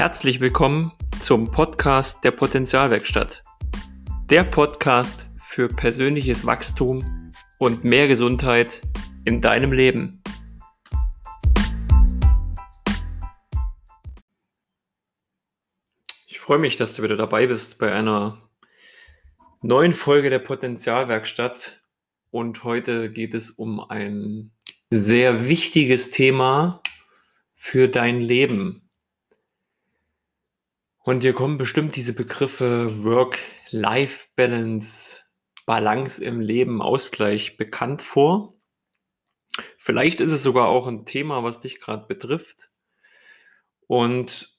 Herzlich willkommen zum Podcast der Potenzialwerkstatt. Der Podcast für persönliches Wachstum und mehr Gesundheit in deinem Leben. Ich freue mich, dass du wieder dabei bist bei einer neuen Folge der Potenzialwerkstatt. Und heute geht es um ein sehr wichtiges Thema für dein Leben. Und dir kommen bestimmt diese Begriffe Work-Life-Balance, Balance im Leben, Ausgleich bekannt vor. Vielleicht ist es sogar auch ein Thema, was dich gerade betrifft. Und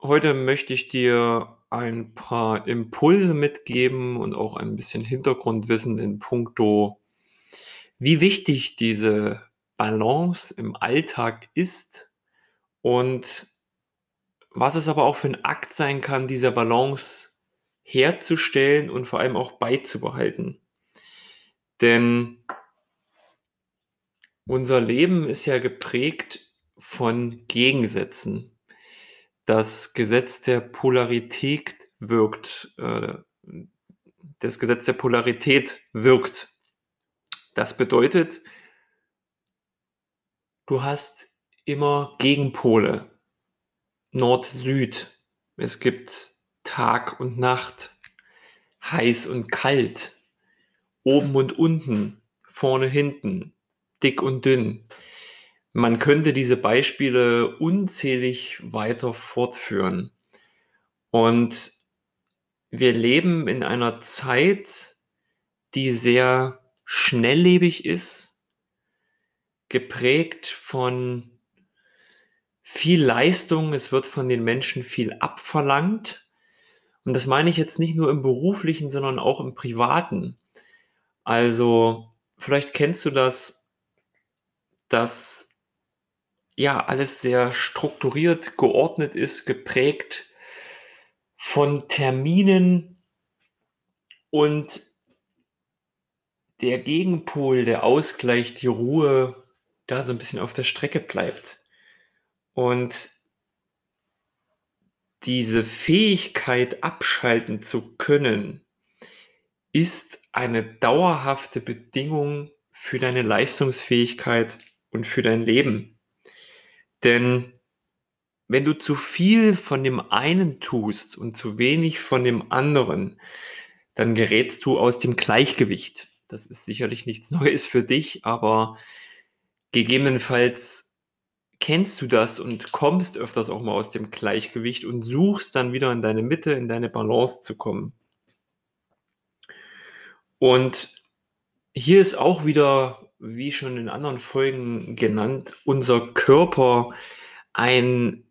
heute möchte ich dir ein paar Impulse mitgeben und auch ein bisschen Hintergrundwissen in puncto, wie wichtig diese Balance im Alltag ist und was es aber auch für ein Akt sein kann, diese Balance herzustellen und vor allem auch beizubehalten. Denn unser Leben ist ja geprägt von Gegensätzen. Das Gesetz der Polarität wirkt, äh, das Gesetz der Polarität wirkt. Das bedeutet, du hast immer Gegenpole. Nord-Süd. Es gibt Tag und Nacht, heiß und kalt, oben und unten, vorne, hinten, dick und dünn. Man könnte diese Beispiele unzählig weiter fortführen. Und wir leben in einer Zeit, die sehr schnelllebig ist, geprägt von viel Leistung, es wird von den Menschen viel abverlangt. Und das meine ich jetzt nicht nur im beruflichen, sondern auch im privaten. Also vielleicht kennst du das, dass ja alles sehr strukturiert, geordnet ist, geprägt von Terminen und der Gegenpol, der Ausgleich, die Ruhe da so ein bisschen auf der Strecke bleibt. Und diese Fähigkeit abschalten zu können, ist eine dauerhafte Bedingung für deine Leistungsfähigkeit und für dein Leben. Denn wenn du zu viel von dem einen tust und zu wenig von dem anderen, dann gerätst du aus dem Gleichgewicht. Das ist sicherlich nichts Neues für dich, aber gegebenenfalls kennst du das und kommst öfters auch mal aus dem Gleichgewicht und suchst dann wieder in deine Mitte, in deine Balance zu kommen. Und hier ist auch wieder, wie schon in anderen Folgen genannt, unser Körper ein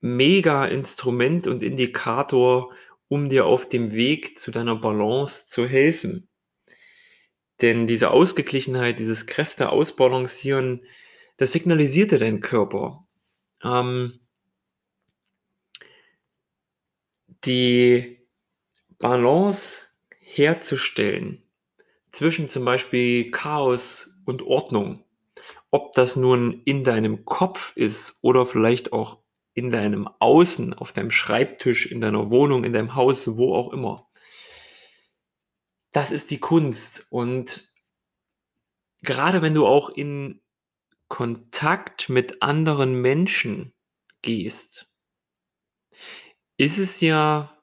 mega Instrument und Indikator, um dir auf dem Weg zu deiner Balance zu helfen. Denn diese Ausgeglichenheit, dieses Kräfte ausbalancieren, das signalisierte dein Körper. Ähm, die Balance herzustellen zwischen zum Beispiel Chaos und Ordnung, ob das nun in deinem Kopf ist oder vielleicht auch in deinem Außen, auf deinem Schreibtisch, in deiner Wohnung, in deinem Haus, wo auch immer. Das ist die Kunst. Und gerade wenn du auch in Kontakt mit anderen Menschen gehst, ist es ja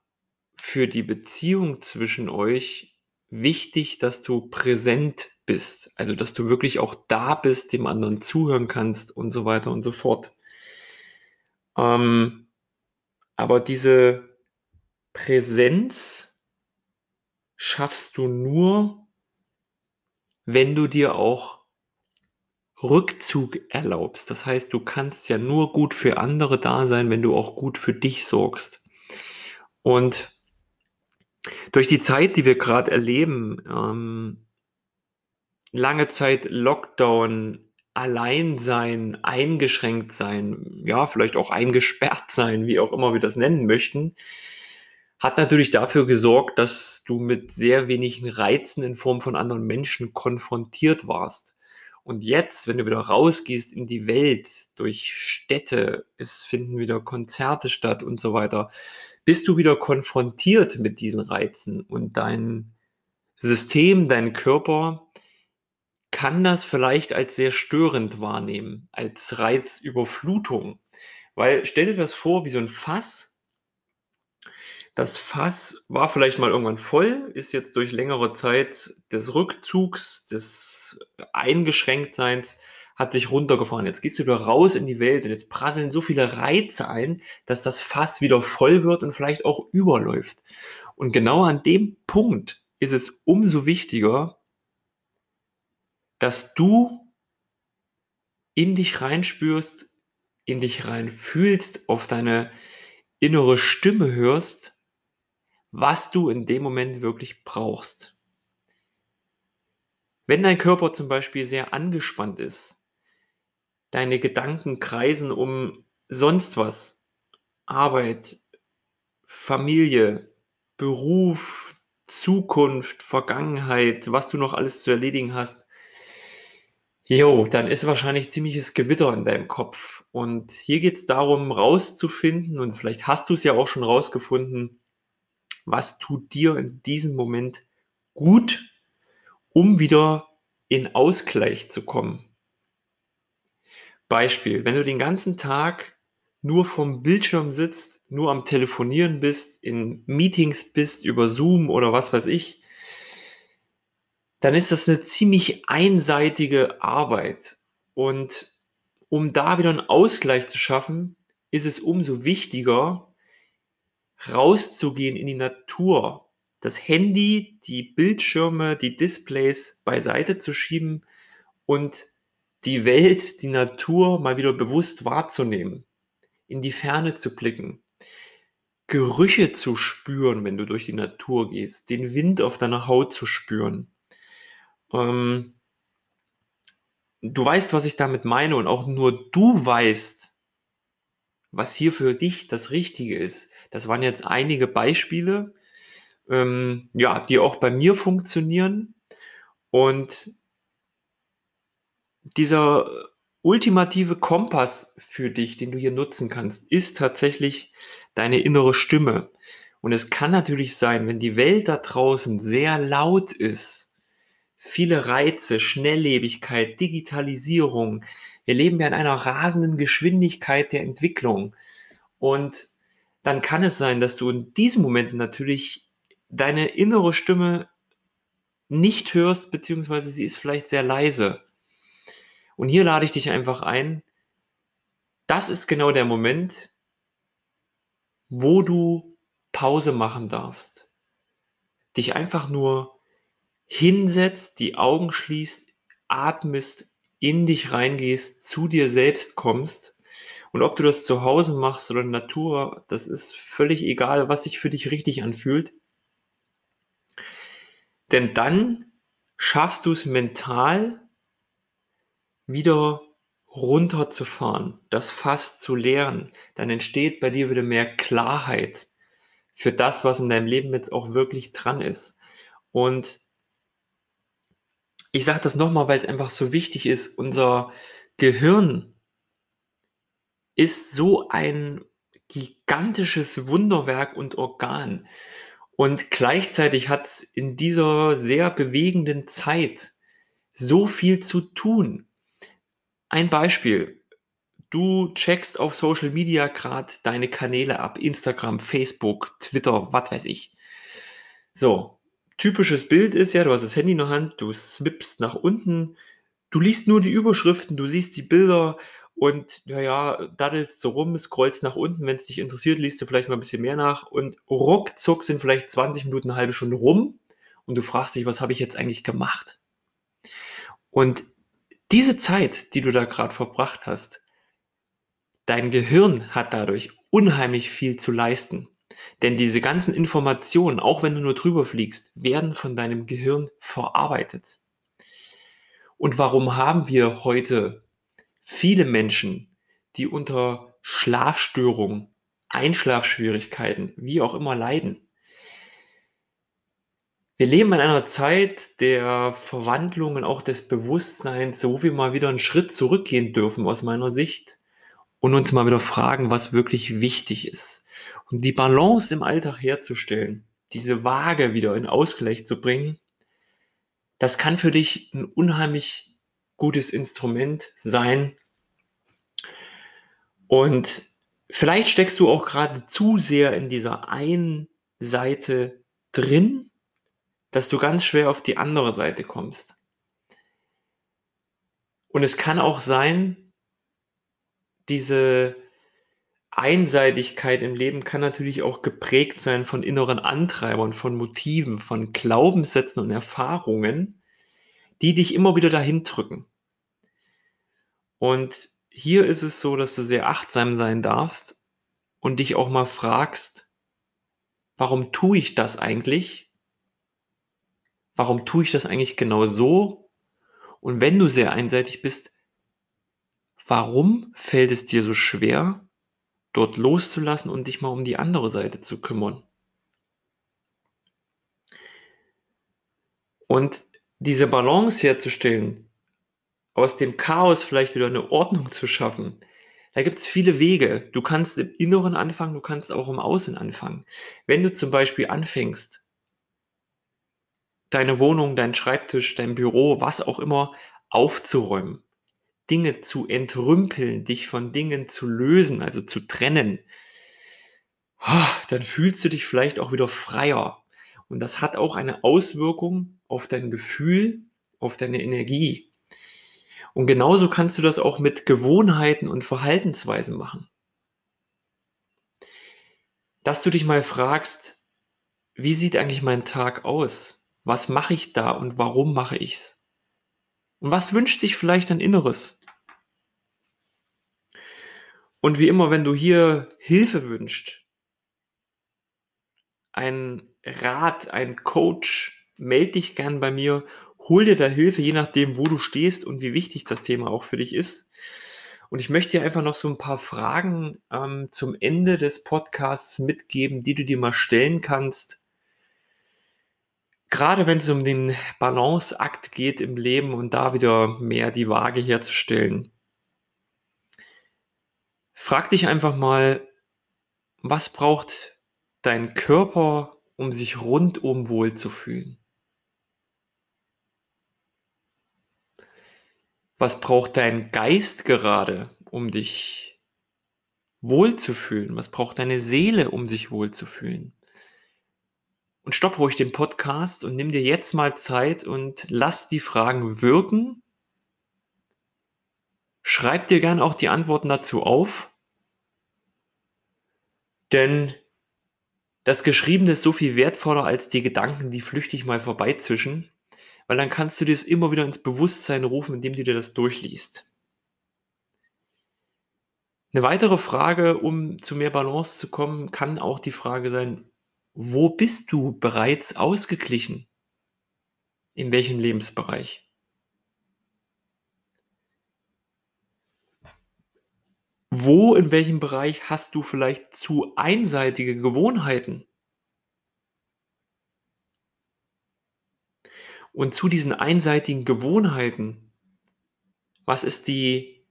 für die Beziehung zwischen euch wichtig, dass du präsent bist. Also, dass du wirklich auch da bist, dem anderen zuhören kannst und so weiter und so fort. Ähm, aber diese Präsenz schaffst du nur, wenn du dir auch Rückzug erlaubst. Das heißt, du kannst ja nur gut für andere da sein, wenn du auch gut für dich sorgst. Und durch die Zeit, die wir gerade erleben, ähm, lange Zeit Lockdown, allein sein, eingeschränkt sein, ja, vielleicht auch eingesperrt sein, wie auch immer wir das nennen möchten, hat natürlich dafür gesorgt, dass du mit sehr wenigen Reizen in Form von anderen Menschen konfrontiert warst. Und jetzt, wenn du wieder rausgehst in die Welt, durch Städte, es finden wieder Konzerte statt und so weiter, bist du wieder konfrontiert mit diesen Reizen und dein System, dein Körper kann das vielleicht als sehr störend wahrnehmen, als Reizüberflutung. Weil stell dir das vor wie so ein Fass, das Fass war vielleicht mal irgendwann voll, ist jetzt durch längere Zeit des Rückzugs, des Eingeschränktseins, hat sich runtergefahren. Jetzt gehst du wieder raus in die Welt und jetzt prasseln so viele Reize ein, dass das Fass wieder voll wird und vielleicht auch überläuft. Und genau an dem Punkt ist es umso wichtiger, dass du in dich reinspürst, in dich reinfühlst, auf deine innere Stimme hörst was du in dem Moment wirklich brauchst. Wenn dein Körper zum Beispiel sehr angespannt ist, deine Gedanken kreisen um sonst was, Arbeit, Familie, Beruf, Zukunft, Vergangenheit, was du noch alles zu erledigen hast, jo, dann ist wahrscheinlich ziemliches Gewitter in deinem Kopf. Und hier geht es darum, rauszufinden, und vielleicht hast du es ja auch schon rausgefunden, was tut dir in diesem Moment gut, um wieder in Ausgleich zu kommen. Beispiel, wenn du den ganzen Tag nur vom Bildschirm sitzt, nur am Telefonieren bist, in Meetings bist über Zoom oder was weiß ich, dann ist das eine ziemlich einseitige Arbeit. Und um da wieder einen Ausgleich zu schaffen, ist es umso wichtiger, rauszugehen in die Natur, das Handy, die Bildschirme, die Displays beiseite zu schieben und die Welt, die Natur mal wieder bewusst wahrzunehmen, in die Ferne zu blicken, Gerüche zu spüren, wenn du durch die Natur gehst, den Wind auf deiner Haut zu spüren. Ähm, du weißt, was ich damit meine und auch nur du weißt, was hier für dich das Richtige ist. Das waren jetzt einige Beispiele, ähm, ja, die auch bei mir funktionieren. Und dieser ultimative Kompass für dich, den du hier nutzen kannst, ist tatsächlich deine innere Stimme. Und es kann natürlich sein, wenn die Welt da draußen sehr laut ist, viele Reize, Schnelllebigkeit, Digitalisierung, wir leben ja in einer rasenden Geschwindigkeit der Entwicklung. Und dann kann es sein, dass du in diesem Moment natürlich deine innere Stimme nicht hörst, beziehungsweise sie ist vielleicht sehr leise. Und hier lade ich dich einfach ein. Das ist genau der Moment, wo du Pause machen darfst. Dich einfach nur hinsetzt, die Augen schließt, atmest in dich reingehst, zu dir selbst kommst. Und ob du das zu Hause machst oder in Natur, das ist völlig egal, was sich für dich richtig anfühlt. Denn dann schaffst du es mental wieder runterzufahren, das Fass zu leeren. Dann entsteht bei dir wieder mehr Klarheit für das, was in deinem Leben jetzt auch wirklich dran ist. Und ich sage das nochmal, weil es einfach so wichtig ist. Unser Gehirn ist so ein gigantisches Wunderwerk und Organ. Und gleichzeitig hat es in dieser sehr bewegenden Zeit so viel zu tun. Ein Beispiel. Du checkst auf Social Media gerade deine Kanäle ab. Instagram, Facebook, Twitter, was weiß ich. So, typisches Bild ist ja, du hast das Handy in der Hand, du swippst nach unten, du liest nur die Überschriften, du siehst die Bilder und naja, daddelst so rum, scrollst nach unten, wenn es dich interessiert, liest du vielleicht mal ein bisschen mehr nach und ruckzuck sind vielleicht 20 Minuten, eine halbe Stunde rum und du fragst dich, was habe ich jetzt eigentlich gemacht? Und diese Zeit, die du da gerade verbracht hast, dein Gehirn hat dadurch unheimlich viel zu leisten. Denn diese ganzen Informationen, auch wenn du nur drüber fliegst, werden von deinem Gehirn verarbeitet. Und warum haben wir heute viele Menschen, die unter Schlafstörungen, Einschlafschwierigkeiten, wie auch immer leiden? Wir leben in einer Zeit der Verwandlung und auch des Bewusstseins, wo wir mal wieder einen Schritt zurückgehen dürfen aus meiner Sicht und uns mal wieder fragen, was wirklich wichtig ist. Und die Balance im Alltag herzustellen, diese Waage wieder in Ausgleich zu bringen, das kann für dich ein unheimlich gutes Instrument sein. Und vielleicht steckst du auch gerade zu sehr in dieser einen Seite drin, dass du ganz schwer auf die andere Seite kommst. Und es kann auch sein, diese Einseitigkeit im Leben kann natürlich auch geprägt sein von inneren Antreibern, von Motiven, von Glaubenssätzen und Erfahrungen, die dich immer wieder dahin drücken. Und hier ist es so, dass du sehr achtsam sein darfst und dich auch mal fragst, warum tue ich das eigentlich? Warum tue ich das eigentlich genau so? Und wenn du sehr einseitig bist, warum fällt es dir so schwer, dort loszulassen und dich mal um die andere Seite zu kümmern. Und diese Balance herzustellen, aus dem Chaos vielleicht wieder eine Ordnung zu schaffen, da gibt es viele Wege. Du kannst im Inneren anfangen, du kannst auch im Außen anfangen. Wenn du zum Beispiel anfängst, deine Wohnung, dein Schreibtisch, dein Büro, was auch immer aufzuräumen, Dinge zu entrümpeln, dich von Dingen zu lösen, also zu trennen, ah, dann fühlst du dich vielleicht auch wieder freier. Und das hat auch eine Auswirkung auf dein Gefühl, auf deine Energie. Und genauso kannst du das auch mit Gewohnheiten und Verhaltensweisen machen. Dass du dich mal fragst, wie sieht eigentlich mein Tag aus? Was mache ich da und warum mache ich's? Und was wünscht sich vielleicht dein Inneres? Und wie immer, wenn du hier Hilfe wünschst, ein Rat, ein Coach, melde dich gern bei mir, hol dir da Hilfe, je nachdem, wo du stehst und wie wichtig das Thema auch für dich ist. Und ich möchte dir einfach noch so ein paar Fragen ähm, zum Ende des Podcasts mitgeben, die du dir mal stellen kannst. Gerade wenn es um den Balanceakt geht im Leben und da wieder mehr die Waage herzustellen. Frag dich einfach mal, was braucht dein Körper, um sich rundum wohl zu fühlen? Was braucht dein Geist gerade, um dich wohl zu fühlen? Was braucht deine Seele, um sich wohl zu fühlen? Und stopp ruhig den Podcast und nimm dir jetzt mal Zeit und lass die Fragen wirken. Schreib dir gern auch die Antworten dazu auf denn das Geschriebene ist so viel wertvoller als die Gedanken, die flüchtig mal vorbeizischen, weil dann kannst du dir das immer wieder ins Bewusstsein rufen, indem du dir das durchliest. Eine weitere Frage, um zu mehr Balance zu kommen, kann auch die Frage sein, wo bist du bereits ausgeglichen? In welchem Lebensbereich? Wo, in welchem Bereich hast du vielleicht zu einseitige Gewohnheiten? Und zu diesen einseitigen Gewohnheiten, was ist die,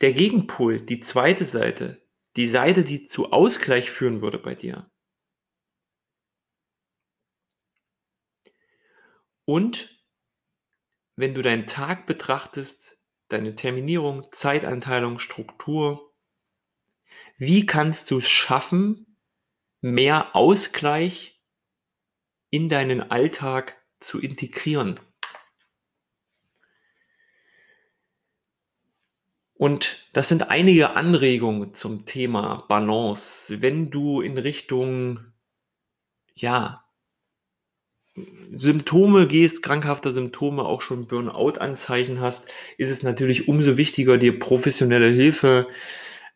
der Gegenpol, die zweite Seite, die Seite, die zu Ausgleich führen würde bei dir? Und wenn du deinen Tag betrachtest, deine Terminierung, Zeitanteilung, Struktur. Wie kannst du es schaffen, mehr Ausgleich in deinen Alltag zu integrieren? Und das sind einige Anregungen zum Thema Balance. Wenn du in Richtung, ja, Symptome gehst, krankhafter Symptome, auch schon Burnout-Anzeichen hast, ist es natürlich umso wichtiger, dir professionelle Hilfe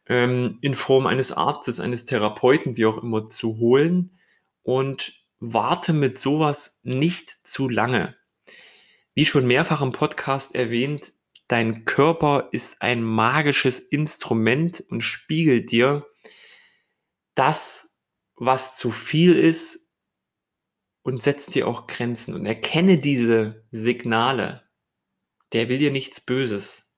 ähm, in Form eines Arztes, eines Therapeuten, wie auch immer, zu holen und warte mit sowas nicht zu lange. Wie schon mehrfach im Podcast erwähnt, dein Körper ist ein magisches Instrument und spiegelt dir das, was zu viel ist und setz dir auch Grenzen und erkenne diese Signale. Der will dir nichts Böses.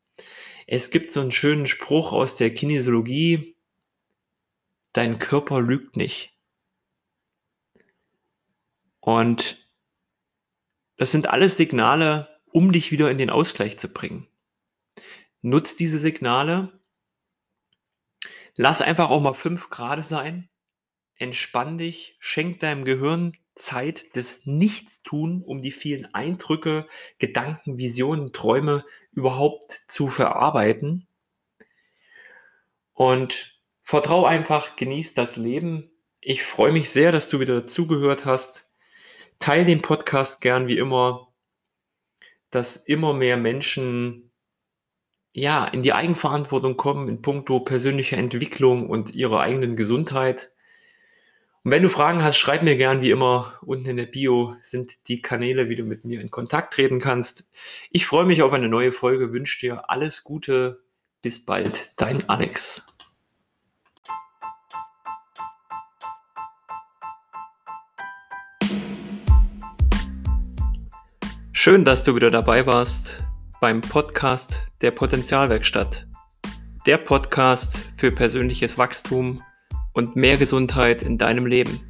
Es gibt so einen schönen Spruch aus der Kinesiologie, dein Körper lügt nicht. Und das sind alles Signale, um dich wieder in den Ausgleich zu bringen. Nutz diese Signale. Lass einfach auch mal fünf Grad sein. Entspann dich, schenk deinem Gehirn Zeit des Nichtstun, um die vielen Eindrücke, Gedanken, Visionen, Träume überhaupt zu verarbeiten. Und vertrau einfach, genieß das Leben. Ich freue mich sehr, dass du wieder zugehört hast. Teil den Podcast gern wie immer, dass immer mehr Menschen ja in die Eigenverantwortung kommen in puncto persönlicher Entwicklung und ihrer eigenen Gesundheit. Und wenn du Fragen hast, schreib mir gern wie immer. Unten in der Bio sind die Kanäle, wie du mit mir in Kontakt treten kannst. Ich freue mich auf eine neue Folge, wünsche dir alles Gute. Bis bald, dein Alex. Schön, dass du wieder dabei warst beim Podcast der Potenzialwerkstatt. Der Podcast für persönliches Wachstum und mehr Gesundheit in deinem Leben.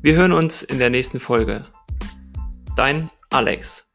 Wir hören uns in der nächsten Folge. Dein Alex.